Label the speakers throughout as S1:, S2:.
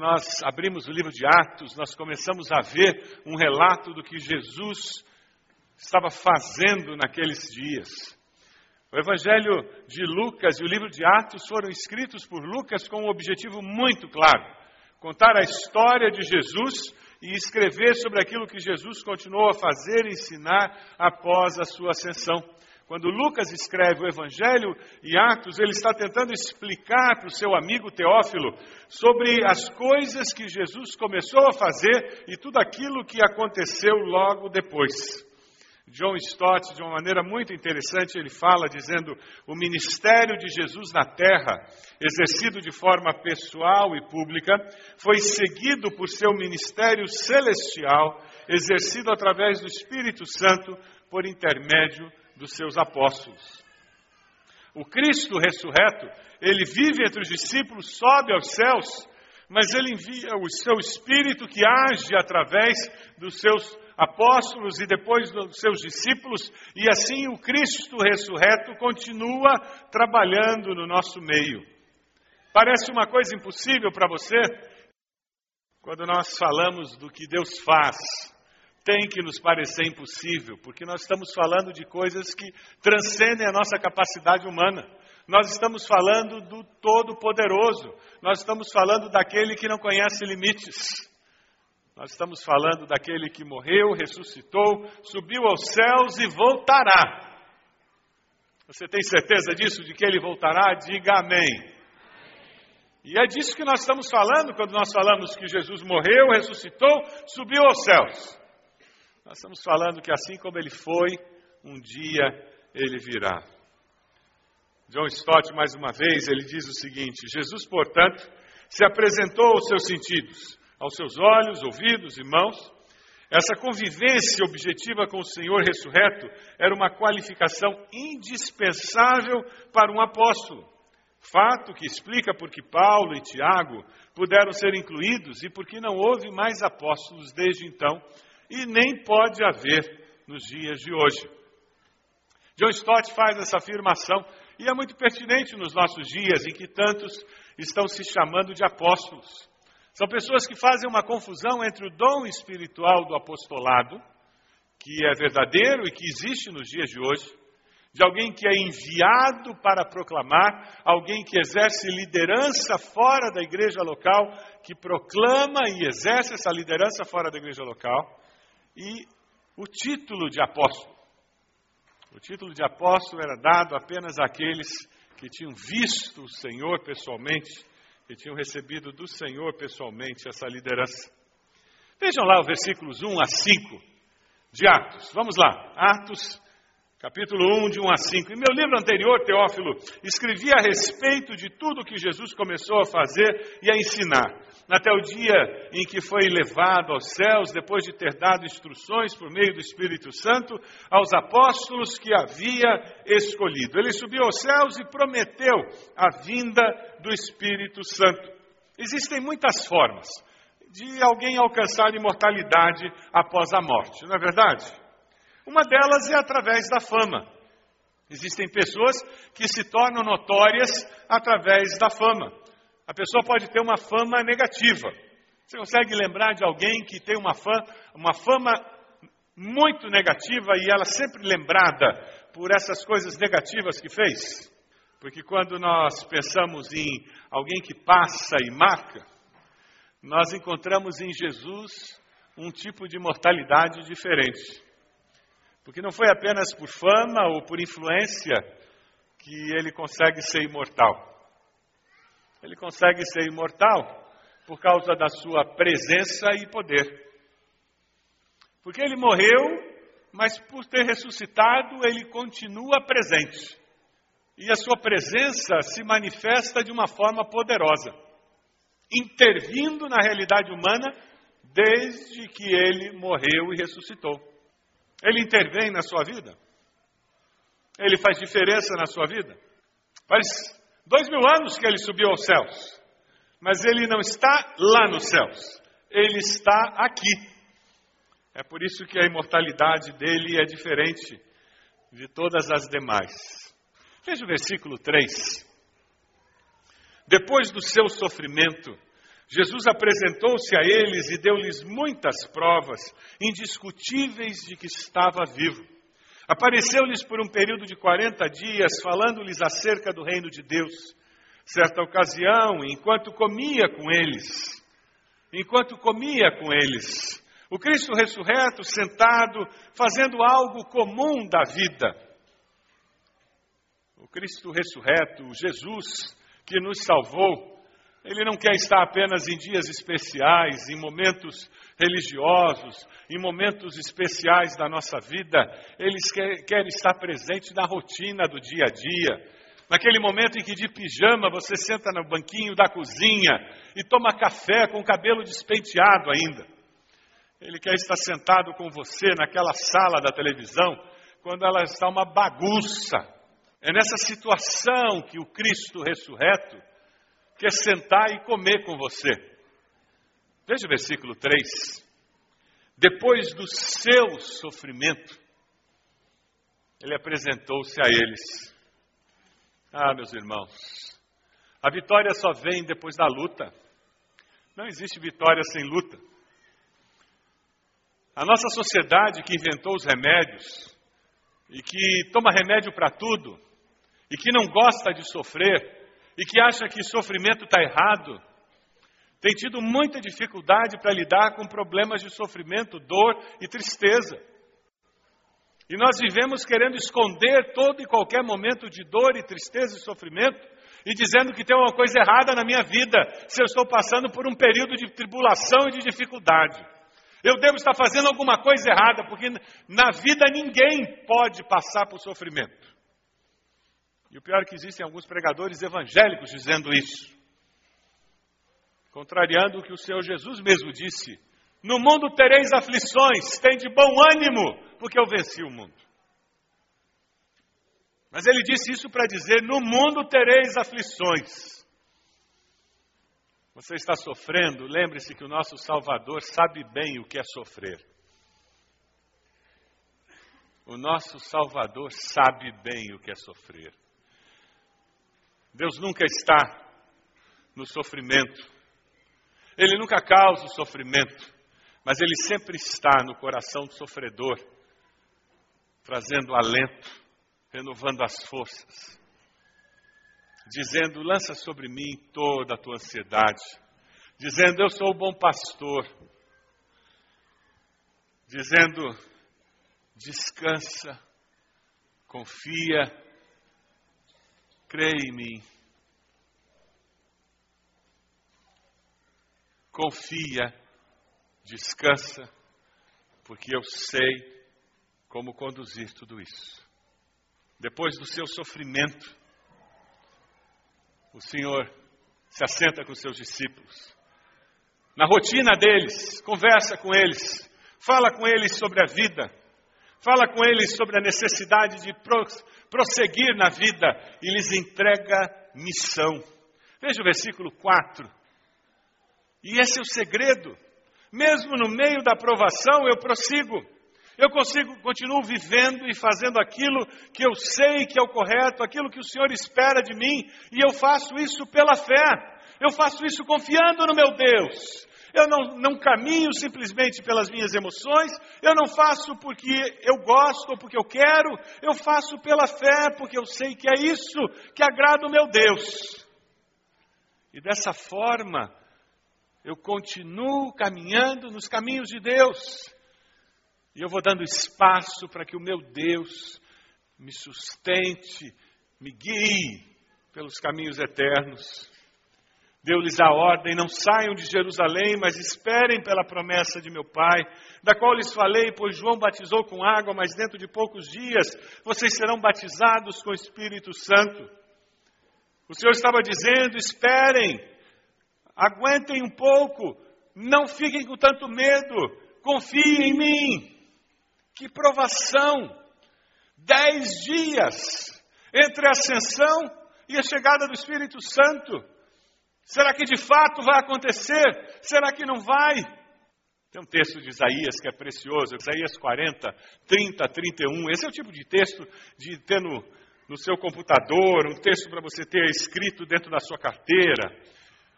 S1: Nós abrimos o livro de Atos, nós começamos a ver um relato do que Jesus estava fazendo naqueles dias. O Evangelho de Lucas e o livro de Atos foram escritos por Lucas com um objetivo muito claro: contar a história de Jesus e escrever sobre aquilo que Jesus continuou a fazer e ensinar após a sua ascensão. Quando Lucas escreve o Evangelho e Atos, ele está tentando explicar para o seu amigo Teófilo sobre as coisas que Jesus começou a fazer e tudo aquilo que aconteceu logo depois. John Stott, de uma maneira muito interessante, ele fala dizendo: o ministério de Jesus na terra, exercido de forma pessoal e pública, foi seguido por seu ministério celestial, exercido através do Espírito Santo por intermédio dos seus apóstolos. O Cristo ressurreto, ele vive entre os discípulos, sobe aos céus, mas ele envia o seu Espírito que age através dos seus apóstolos e depois dos seus discípulos, e assim o Cristo ressurreto continua trabalhando no nosso meio. Parece uma coisa impossível para você? Quando nós falamos do que Deus faz, tem que nos parecer impossível, porque nós estamos falando de coisas que transcendem a nossa capacidade humana. Nós estamos falando do Todo-Poderoso, nós estamos falando daquele que não conhece limites. Nós estamos falando daquele que morreu, ressuscitou, subiu aos céus e voltará. Você tem certeza disso, de que ele voltará? Diga amém. E é disso que nós estamos falando quando nós falamos que Jesus morreu, ressuscitou, subiu aos céus. Nós estamos falando que assim como ele foi, um dia ele virá. John Stott, mais uma vez, ele diz o seguinte: Jesus, portanto, se apresentou aos seus sentidos aos seus olhos, ouvidos e mãos. Essa convivência objetiva com o Senhor ressurreto era uma qualificação indispensável para um apóstolo. Fato que explica por que Paulo e Tiago puderam ser incluídos e por que não houve mais apóstolos desde então e nem pode haver nos dias de hoje. John Stott faz essa afirmação e é muito pertinente nos nossos dias em que tantos estão se chamando de apóstolos. São pessoas que fazem uma confusão entre o dom espiritual do apostolado, que é verdadeiro e que existe nos dias de hoje, de alguém que é enviado para proclamar, alguém que exerce liderança fora da igreja local, que proclama e exerce essa liderança fora da igreja local, e o título de apóstolo. O título de apóstolo era dado apenas àqueles que tinham visto o Senhor pessoalmente que tinham recebido do Senhor pessoalmente essa liderança. Vejam lá os versículos 1 a 5 de Atos. Vamos lá, Atos capítulo 1, de 1 a 5. Em meu livro anterior, Teófilo, escrevi a respeito de tudo que Jesus começou a fazer e a ensinar, até o dia em que foi levado aos céus, depois de ter dado instruções por meio do Espírito Santo aos apóstolos que havia escolhido. Ele subiu aos céus e prometeu a vinda do Espírito Santo. Existem muitas formas de alguém alcançar imortalidade após a morte, não é verdade? Uma delas é através da fama. Existem pessoas que se tornam notórias através da fama. A pessoa pode ter uma fama negativa. Você consegue lembrar de alguém que tem uma, fama, uma fama muito negativa e ela sempre lembrada por essas coisas negativas que fez? Porque quando nós pensamos em alguém que passa e marca, nós encontramos em Jesus um tipo de mortalidade diferente. Porque não foi apenas por fama ou por influência que ele consegue ser imortal. Ele consegue ser imortal por causa da sua presença e poder. Porque ele morreu, mas por ter ressuscitado, ele continua presente. E a sua presença se manifesta de uma forma poderosa, intervindo na realidade humana desde que ele morreu e ressuscitou. Ele intervém na sua vida? Ele faz diferença na sua vida? Faz dois mil anos que ele subiu aos céus, mas ele não está lá nos céus, ele está aqui. É por isso que a imortalidade dele é diferente de todas as demais. Veja o versículo 3. Depois do seu sofrimento, Jesus apresentou-se a eles e deu-lhes muitas provas indiscutíveis de que estava vivo. Apareceu-lhes por um período de 40 dias, falando-lhes acerca do reino de Deus. Certa ocasião, enquanto comia com eles, enquanto comia com eles, o Cristo ressurreto, sentado, fazendo algo comum da vida. O Cristo ressurreto, Jesus, que nos salvou, ele não quer estar apenas em dias especiais, em momentos religiosos, em momentos especiais da nossa vida. Ele quer, estar presente na rotina do dia a dia. Naquele momento em que de pijama você senta no banquinho da cozinha e toma café com o cabelo despenteado ainda. Ele quer estar sentado com você naquela sala da televisão quando ela está uma bagunça. É nessa situação que o Cristo ressurreto quer sentar e comer com você. Veja o versículo 3. Depois do seu sofrimento, ele apresentou-se a eles. Ah, meus irmãos, a vitória só vem depois da luta. Não existe vitória sem luta. A nossa sociedade que inventou os remédios e que toma remédio para tudo e que não gosta de sofrer, e que acha que sofrimento está errado, tem tido muita dificuldade para lidar com problemas de sofrimento, dor e tristeza. E nós vivemos querendo esconder todo e qualquer momento de dor e tristeza e sofrimento, e dizendo que tem uma coisa errada na minha vida, se eu estou passando por um período de tribulação e de dificuldade. Eu devo estar fazendo alguma coisa errada, porque na vida ninguém pode passar por sofrimento. E o pior é que existem alguns pregadores evangélicos dizendo isso. Contrariando o que o Senhor Jesus mesmo disse: No mundo tereis aflições, tem de bom ânimo, porque eu venci o mundo. Mas ele disse isso para dizer: No mundo tereis aflições. Você está sofrendo, lembre-se que o nosso Salvador sabe bem o que é sofrer. O nosso Salvador sabe bem o que é sofrer. Deus nunca está no sofrimento. Ele nunca causa o sofrimento, mas ele sempre está no coração do sofredor, trazendo alento, renovando as forças, dizendo: lança sobre mim toda a tua ansiedade, dizendo: eu sou o bom pastor, dizendo: descansa, confia, Crê em mim. Confia descansa, porque eu sei como conduzir tudo isso. Depois do seu sofrimento, o Senhor se assenta com seus discípulos. Na rotina deles, conversa com eles, fala com eles sobre a vida, fala com eles sobre a necessidade de prosseguir na vida e lhes entrega missão. Veja o versículo 4. E esse é o segredo. Mesmo no meio da provação, eu prossigo. Eu consigo, continuo vivendo e fazendo aquilo que eu sei que é o correto, aquilo que o Senhor espera de mim, e eu faço isso pela fé. Eu faço isso confiando no meu Deus. Eu não, não caminho simplesmente pelas minhas emoções, eu não faço porque eu gosto ou porque eu quero, eu faço pela fé, porque eu sei que é isso que agrada o meu Deus. E dessa forma, eu continuo caminhando nos caminhos de Deus. E eu vou dando espaço para que o meu Deus me sustente, me guie pelos caminhos eternos. Deu-lhes a ordem: não saiam de Jerusalém, mas esperem pela promessa de meu Pai, da qual lhes falei, pois João batizou com água, mas dentro de poucos dias vocês serão batizados com o Espírito Santo. O Senhor estava dizendo: esperem, aguentem um pouco, não fiquem com tanto medo, confiem em mim. Que provação! Dez dias entre a ascensão e a chegada do Espírito Santo. Será que de fato vai acontecer? Será que não vai? Tem um texto de Isaías que é precioso, Isaías 40, 30, 31. Esse é o tipo de texto de ter no, no seu computador, um texto para você ter escrito dentro da sua carteira.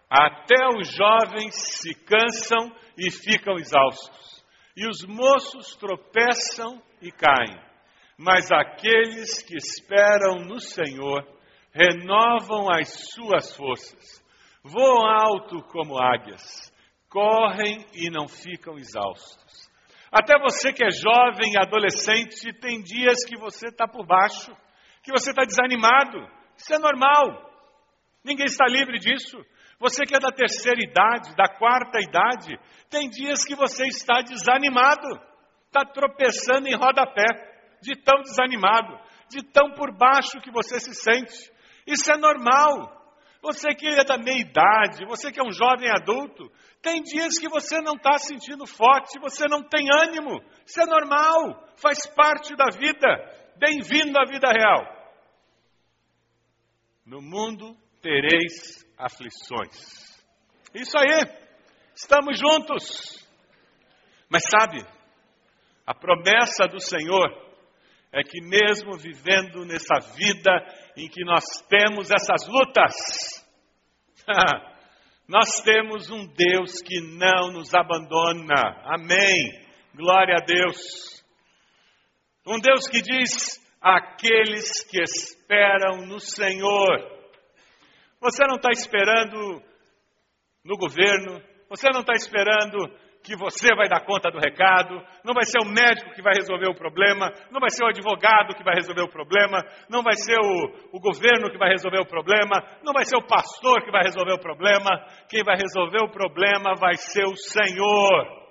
S1: Até os jovens se cansam e ficam exaustos, e os moços tropeçam e caem. Mas aqueles que esperam no Senhor renovam as suas forças voam alto como águias, correm e não ficam exaustos. Até você que é jovem adolescente, tem dias que você está por baixo, que você está desanimado. Isso é normal. Ninguém está livre disso. Você que é da terceira idade, da quarta idade, tem dias que você está desanimado, está tropeçando em rodapé, de tão desanimado, de tão por baixo que você se sente. Isso é normal. Você que é da meia idade, você que é um jovem adulto, tem dias que você não está sentindo forte, você não tem ânimo. Isso é normal, faz parte da vida. Bem-vindo à vida real. No mundo tereis aflições. Isso aí, estamos juntos. Mas sabe, a promessa do Senhor é que, mesmo vivendo nessa vida em que nós temos essas lutas, nós temos um Deus que não nos abandona. Amém. Glória a Deus. Um Deus que diz: aqueles que esperam no Senhor. Você não está esperando no governo, você não está esperando que você vai dar conta do recado, não vai ser o médico que vai resolver o problema, não vai ser o advogado que vai resolver o problema, não vai ser o, o governo que vai resolver o problema, não vai ser o pastor que vai resolver o problema, quem vai resolver o problema vai ser o Senhor.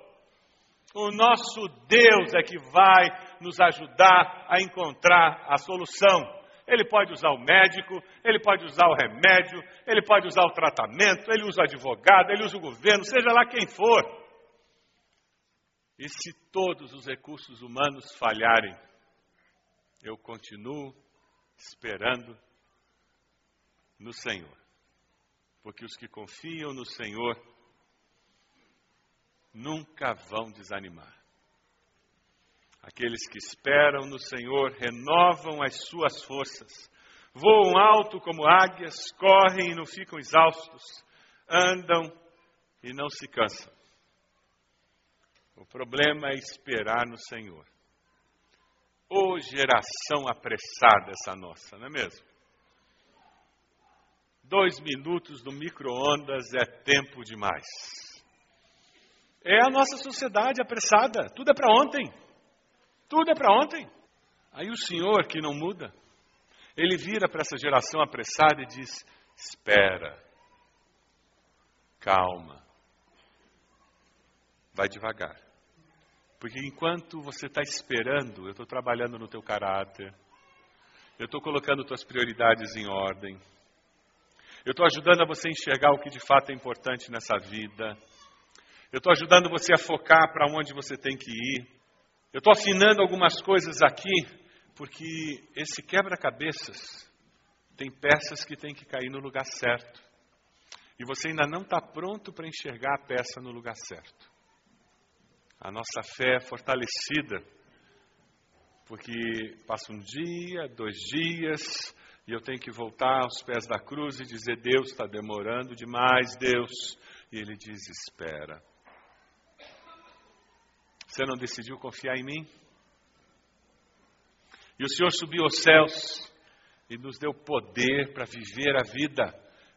S1: O nosso Deus é que vai nos ajudar a encontrar a solução. Ele pode usar o médico, ele pode usar o remédio, ele pode usar o tratamento, ele usa o advogado, ele usa o governo, seja lá quem for. E se todos os recursos humanos falharem, eu continuo esperando no Senhor. Porque os que confiam no Senhor nunca vão desanimar. Aqueles que esperam no Senhor renovam as suas forças, voam alto como águias, correm e não ficam exaustos, andam e não se cansam. O problema é esperar no Senhor. Ô oh, geração apressada essa nossa, não é mesmo? Dois minutos no micro-ondas é tempo demais. É a nossa sociedade apressada. Tudo é para ontem. Tudo é para ontem. Aí o Senhor, que não muda, ele vira para essa geração apressada e diz: Espera, calma, vai devagar. Porque enquanto você está esperando, eu estou trabalhando no teu caráter, eu estou colocando tuas prioridades em ordem, eu estou ajudando a você enxergar o que de fato é importante nessa vida, eu estou ajudando você a focar para onde você tem que ir, eu estou afinando algumas coisas aqui, porque esse quebra-cabeças tem peças que tem que cair no lugar certo. E você ainda não está pronto para enxergar a peça no lugar certo. A nossa fé é fortalecida, porque passa um dia, dois dias, e eu tenho que voltar aos pés da cruz e dizer: Deus está demorando demais, Deus. E Ele diz: Espera. Você não decidiu confiar em mim? E o Senhor subiu aos céus e nos deu poder para viver a vida,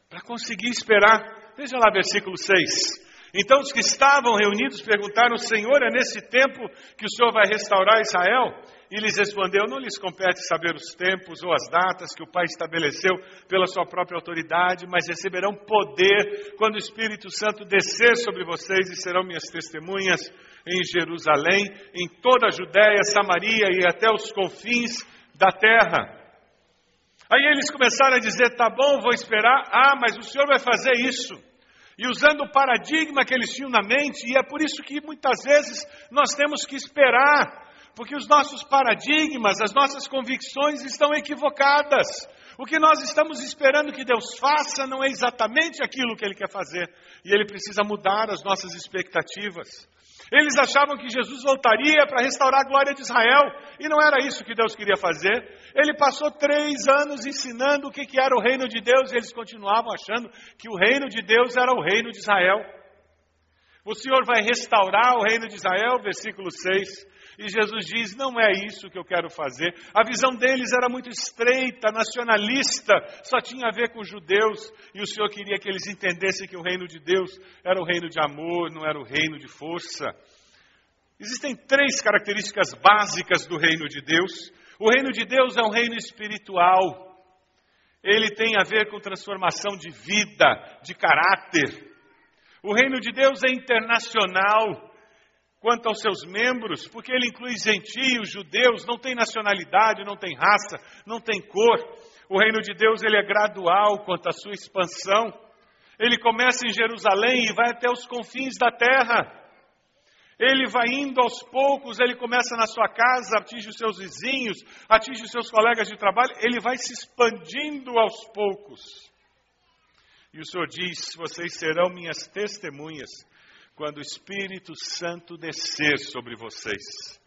S1: para conseguir esperar. Veja lá versículo 6. Então os que estavam reunidos perguntaram: Senhor, é nesse tempo que o Senhor vai restaurar Israel? E lhes respondeu: Não lhes compete saber os tempos ou as datas que o Pai estabeleceu pela sua própria autoridade, mas receberão poder quando o Espírito Santo descer sobre vocês e serão minhas testemunhas em Jerusalém, em toda a Judéia, Samaria e até os confins da terra. Aí eles começaram a dizer: Tá bom, vou esperar. Ah, mas o Senhor vai fazer isso e usando o paradigma que eles tinham na mente, e é por isso que muitas vezes nós temos que esperar, porque os nossos paradigmas, as nossas convicções estão equivocadas. O que nós estamos esperando que Deus faça não é exatamente aquilo que Ele quer fazer, e Ele precisa mudar as nossas expectativas. Eles achavam que Jesus voltaria para restaurar a glória de Israel, e não era isso que Deus queria fazer. Ele passou três anos ensinando o que, que era o reino de Deus, e eles continuavam achando que o reino de Deus era o reino de Israel. O Senhor vai restaurar o reino de Israel, versículo 6. E Jesus diz: Não é isso que eu quero fazer. A visão deles era muito estreita, nacionalista, só tinha a ver com os judeus. E o Senhor queria que eles entendessem que o reino de Deus era o reino de amor, não era o reino de força. Existem três características básicas do reino de Deus. O reino de Deus é um reino espiritual. Ele tem a ver com transformação de vida, de caráter. O reino de Deus é internacional quanto aos seus membros, porque ele inclui gentios, judeus, não tem nacionalidade, não tem raça, não tem cor. O reino de Deus ele é gradual quanto à sua expansão. Ele começa em Jerusalém e vai até os confins da terra. Ele vai indo aos poucos, ele começa na sua casa, atinge os seus vizinhos, atinge os seus colegas de trabalho, ele vai se expandindo aos poucos. E o Senhor diz: Vocês serão minhas testemunhas quando o Espírito Santo descer sobre vocês.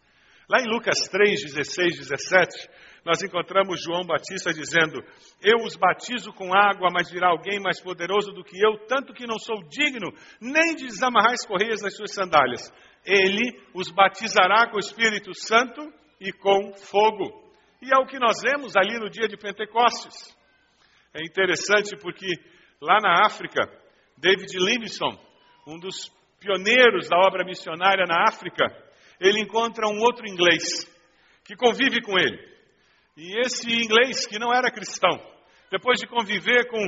S1: Lá em Lucas 3, 16, 17, nós encontramos João Batista dizendo: Eu os batizo com água, mas virá alguém mais poderoso do que eu, tanto que não sou digno nem de desamarrar as correias das suas sandálias. Ele os batizará com o Espírito Santo e com fogo. E é o que nós vemos ali no dia de Pentecostes. É interessante porque lá na África, David Livingstone, um dos pioneiros da obra missionária na África, ele encontra um outro inglês que convive com ele. E esse inglês, que não era cristão, depois de conviver com,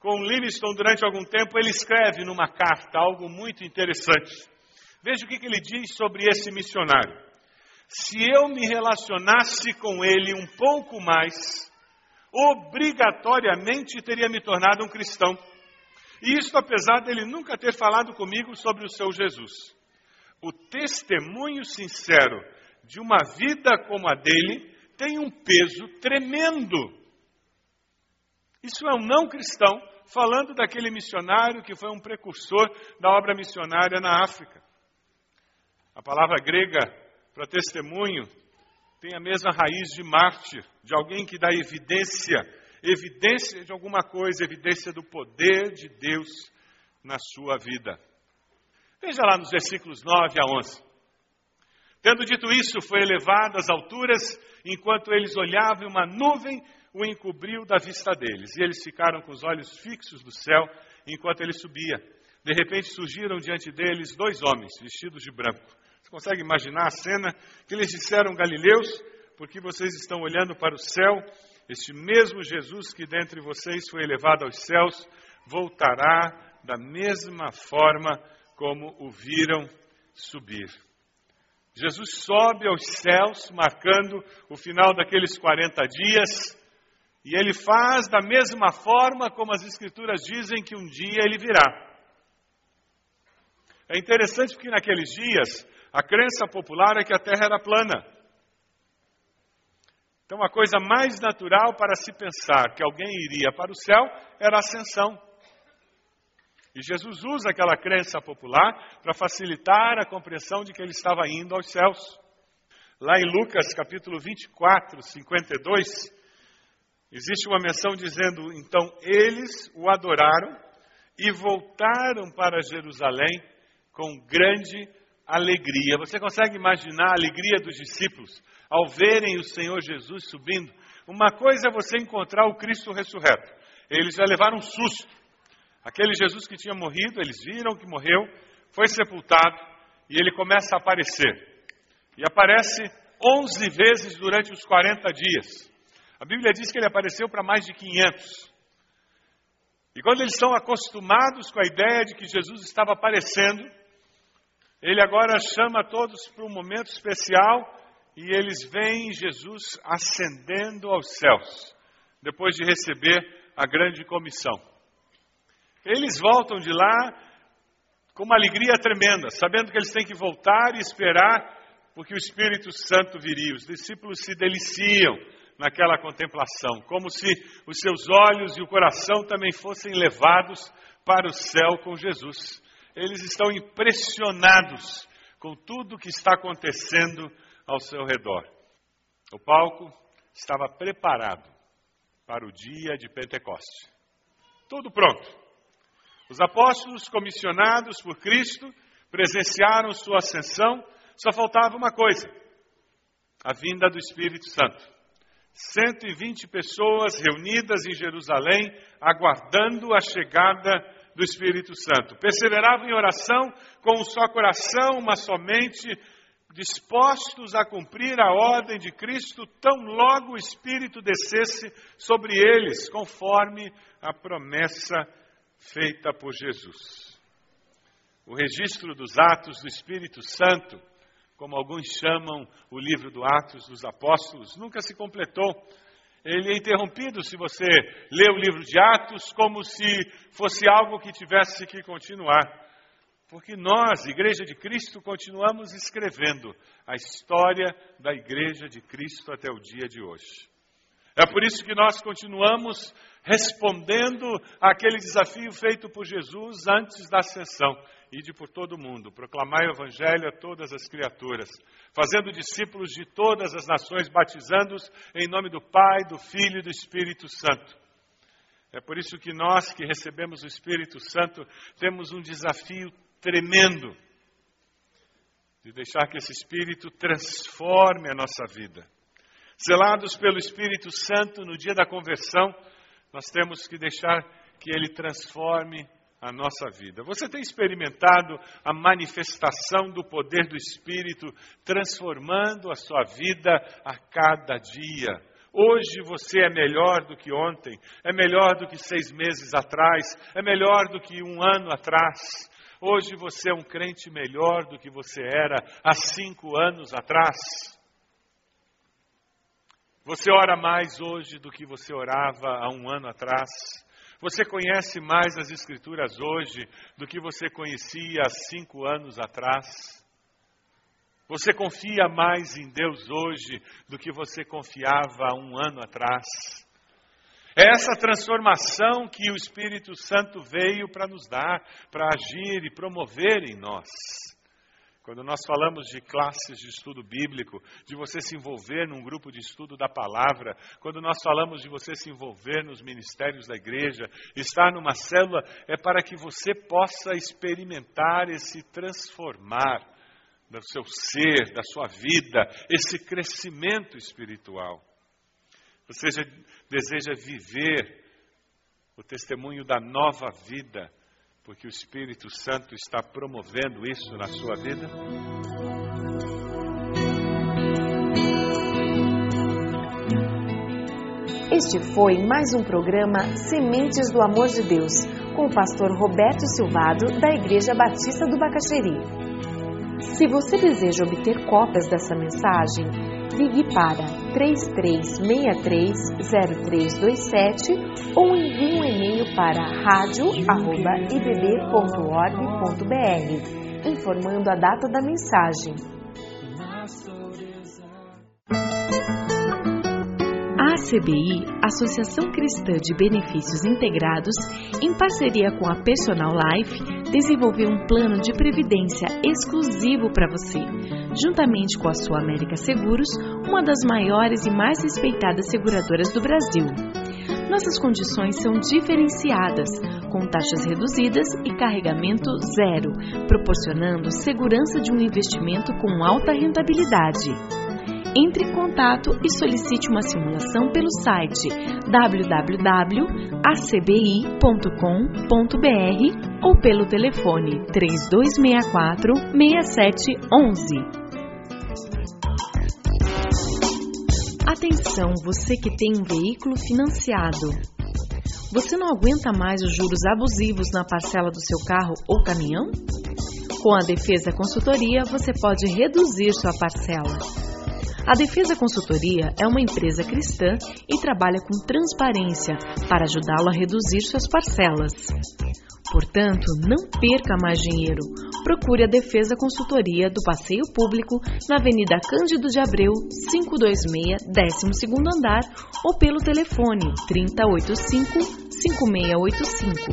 S1: com Livingstone durante algum tempo, ele escreve numa carta algo muito interessante. Veja o que, que ele diz sobre esse missionário. Se eu me relacionasse com ele um pouco mais, obrigatoriamente teria me tornado um cristão. E isso apesar dele nunca ter falado comigo sobre o seu Jesus. O testemunho sincero de uma vida como a dele tem um peso tremendo. Isso é um não cristão falando daquele missionário que foi um precursor da obra missionária na África. A palavra grega para testemunho tem a mesma raiz de mártir, de alguém que dá evidência evidência de alguma coisa, evidência do poder de Deus na sua vida. Veja lá nos versículos 9 a 11. Tendo dito isso, foi elevado às alturas, enquanto eles olhavam, uma nuvem o encobriu da vista deles. E eles ficaram com os olhos fixos do céu enquanto ele subia. De repente surgiram diante deles dois homens vestidos de branco. Você consegue imaginar a cena que eles disseram, Galileus, porque vocês estão olhando para o céu este mesmo Jesus que dentre vocês foi elevado aos céus, voltará da mesma forma como o viram subir. Jesus sobe aos céus, marcando o final daqueles 40 dias, e ele faz da mesma forma como as Escrituras dizem que um dia ele virá. É interessante porque naqueles dias a crença popular é que a Terra era plana. Então a coisa mais natural para se pensar que alguém iria para o céu era a ascensão. E Jesus usa aquela crença popular para facilitar a compreensão de que ele estava indo aos céus. Lá em Lucas capítulo 24, 52, existe uma menção dizendo: Então eles o adoraram e voltaram para Jerusalém com grande alegria. Você consegue imaginar a alegria dos discípulos ao verem o Senhor Jesus subindo? Uma coisa é você encontrar o Cristo ressurreto. Eles já levaram um susto. Aquele Jesus que tinha morrido, eles viram que morreu, foi sepultado e ele começa a aparecer. E aparece 11 vezes durante os 40 dias. A Bíblia diz que ele apareceu para mais de 500. E quando eles estão acostumados com a ideia de que Jesus estava aparecendo, ele agora chama todos para um momento especial e eles veem Jesus ascendendo aos céus, depois de receber a grande comissão. Eles voltam de lá com uma alegria tremenda, sabendo que eles têm que voltar e esperar porque o Espírito Santo viria. Os discípulos se deliciam naquela contemplação, como se os seus olhos e o coração também fossem levados para o céu com Jesus. Eles estão impressionados com tudo o que está acontecendo ao seu redor. O palco estava preparado para o dia de Pentecoste. Tudo pronto. Os apóstolos, comissionados por Cristo, presenciaram sua ascensão, só faltava uma coisa: a vinda do Espírito Santo. 120 pessoas reunidas em Jerusalém, aguardando a chegada do Espírito Santo. Perseveravam em oração com um só coração, mas somente dispostos a cumprir a ordem de Cristo, tão logo o Espírito descesse sobre eles, conforme a promessa feita por Jesus. O registro dos Atos do Espírito Santo, como alguns chamam o livro do Atos dos Apóstolos, nunca se completou. Ele é interrompido se você lê o livro de Atos como se fosse algo que tivesse que continuar. Porque nós, Igreja de Cristo, continuamos escrevendo a história da Igreja de Cristo até o dia de hoje. É por isso que nós continuamos respondendo àquele desafio feito por Jesus antes da ascensão. Ide por todo o mundo, proclamai o Evangelho a todas as criaturas, fazendo discípulos de todas as nações, batizando-os em nome do Pai, do Filho e do Espírito Santo. É por isso que nós que recebemos o Espírito Santo temos um desafio tremendo de deixar que esse Espírito transforme a nossa vida. Selados pelo Espírito Santo no dia da conversão, nós temos que deixar que Ele transforme a nossa vida. Você tem experimentado a manifestação do poder do Espírito transformando a sua vida a cada dia? Hoje você é melhor do que ontem, é melhor do que seis meses atrás, é melhor do que um ano atrás. Hoje você é um crente melhor do que você era há cinco anos atrás. Você ora mais hoje do que você orava há um ano atrás. Você conhece mais as Escrituras hoje do que você conhecia há cinco anos atrás. Você confia mais em Deus hoje do que você confiava há um ano atrás. Essa transformação que o Espírito Santo veio para nos dar, para agir e promover em nós. Quando nós falamos de classes de estudo bíblico, de você se envolver num grupo de estudo da palavra, quando nós falamos de você se envolver nos ministérios da igreja, estar numa célula, é para que você possa experimentar esse transformar do seu ser, da sua vida, esse crescimento espiritual. Você deseja viver o testemunho da nova vida porque o Espírito Santo está promovendo isso na sua vida?
S2: Este foi mais um programa Sementes do Amor de Deus, com o pastor Roberto Silvado, da Igreja Batista do Bacaxeri. Se você deseja obter cópias dessa mensagem, ligue para 33630327 ou envie um e-mail para radio@ibb.org.br informando a data da mensagem. A ACBI, Associação Cristã de Benefícios Integrados, em parceria com a Personal Life, desenvolveu um plano de previdência exclusivo para você, juntamente com a sua América Seguros, uma das maiores e mais respeitadas seguradoras do Brasil. Nossas condições são diferenciadas, com taxas reduzidas e carregamento zero, proporcionando segurança de um investimento com alta rentabilidade. Entre em contato e solicite uma simulação pelo site www.acbi.com.br ou pelo telefone 3264 6711. Atenção, você que tem um veículo financiado. Você não aguenta mais os juros abusivos na parcela do seu carro ou caminhão? Com a Defesa Consultoria, você pode reduzir sua parcela. A Defesa Consultoria é uma empresa cristã e trabalha com transparência para ajudá-lo a reduzir suas parcelas. Portanto, não perca mais dinheiro. Procure a Defesa Consultoria do Passeio Público na Avenida Cândido de Abreu, 526, 12º andar ou pelo telefone 3085 5685.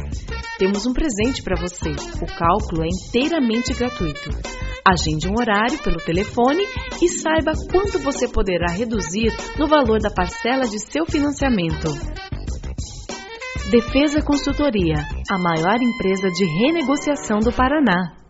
S2: Temos um presente para você. O cálculo é inteiramente gratuito. Agende um horário pelo telefone e saiba quanto você poderá reduzir no valor da parcela de seu financiamento. Defesa Consultoria, a maior empresa de renegociação do Paraná.